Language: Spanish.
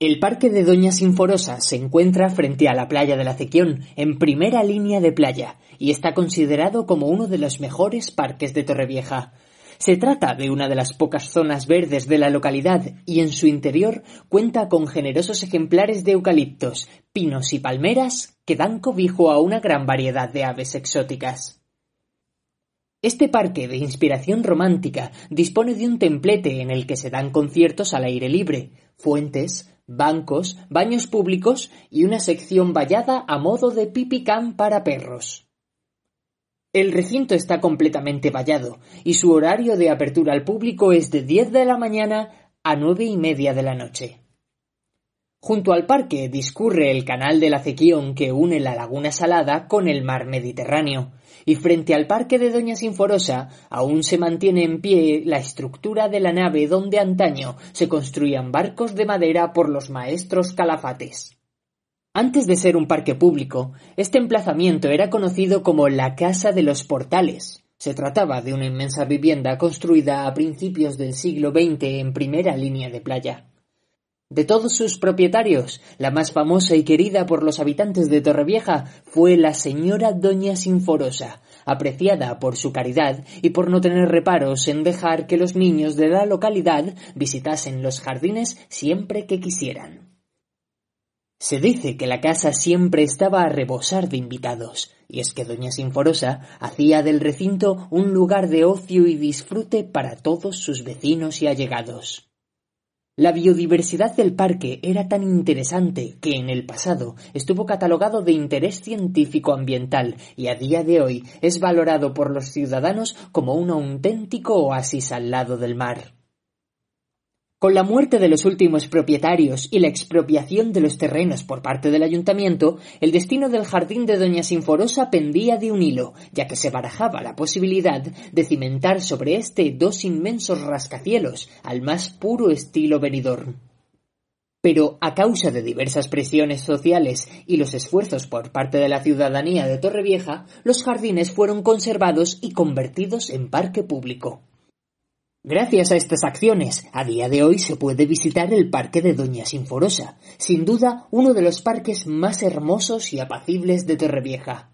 El Parque de Doña Sinforosa se encuentra frente a la playa de la Cequión, en primera línea de playa, y está considerado como uno de los mejores parques de Torrevieja. Se trata de una de las pocas zonas verdes de la localidad y en su interior cuenta con generosos ejemplares de eucaliptos, pinos y palmeras que dan cobijo a una gran variedad de aves exóticas. Este parque de inspiración romántica dispone de un templete en el que se dan conciertos al aire libre, fuentes, bancos, baños públicos y una sección vallada a modo de pipicán para perros. El recinto está completamente vallado y su horario de apertura al público es de 10 de la mañana a nueve y media de la noche. Junto al parque discurre el canal de la Cequión que une la laguna salada con el mar Mediterráneo, y frente al parque de Doña Sinforosa aún se mantiene en pie la estructura de la nave donde antaño se construían barcos de madera por los maestros calafates. Antes de ser un parque público, este emplazamiento era conocido como la Casa de los Portales. Se trataba de una inmensa vivienda construida a principios del siglo XX en primera línea de playa. De todos sus propietarios, la más famosa y querida por los habitantes de Torrevieja fue la señora Doña Sinforosa, apreciada por su caridad y por no tener reparos en dejar que los niños de la localidad visitasen los jardines siempre que quisieran. Se dice que la casa siempre estaba a rebosar de invitados, y es que Doña Sinforosa hacía del recinto un lugar de ocio y disfrute para todos sus vecinos y allegados. La biodiversidad del parque era tan interesante que en el pasado estuvo catalogado de interés científico ambiental y a día de hoy es valorado por los ciudadanos como un auténtico oasis al lado del mar. Con la muerte de los últimos propietarios y la expropiación de los terrenos por parte del ayuntamiento, el destino del jardín de Doña Sinforosa pendía de un hilo, ya que se barajaba la posibilidad de cimentar sobre este dos inmensos rascacielos, al más puro estilo Benidorm. Pero a causa de diversas presiones sociales y los esfuerzos por parte de la ciudadanía de Torrevieja, los jardines fueron conservados y convertidos en parque público. Gracias a estas acciones, a día de hoy se puede visitar el Parque de Doña Sinforosa, sin duda uno de los parques más hermosos y apacibles de Torrevieja.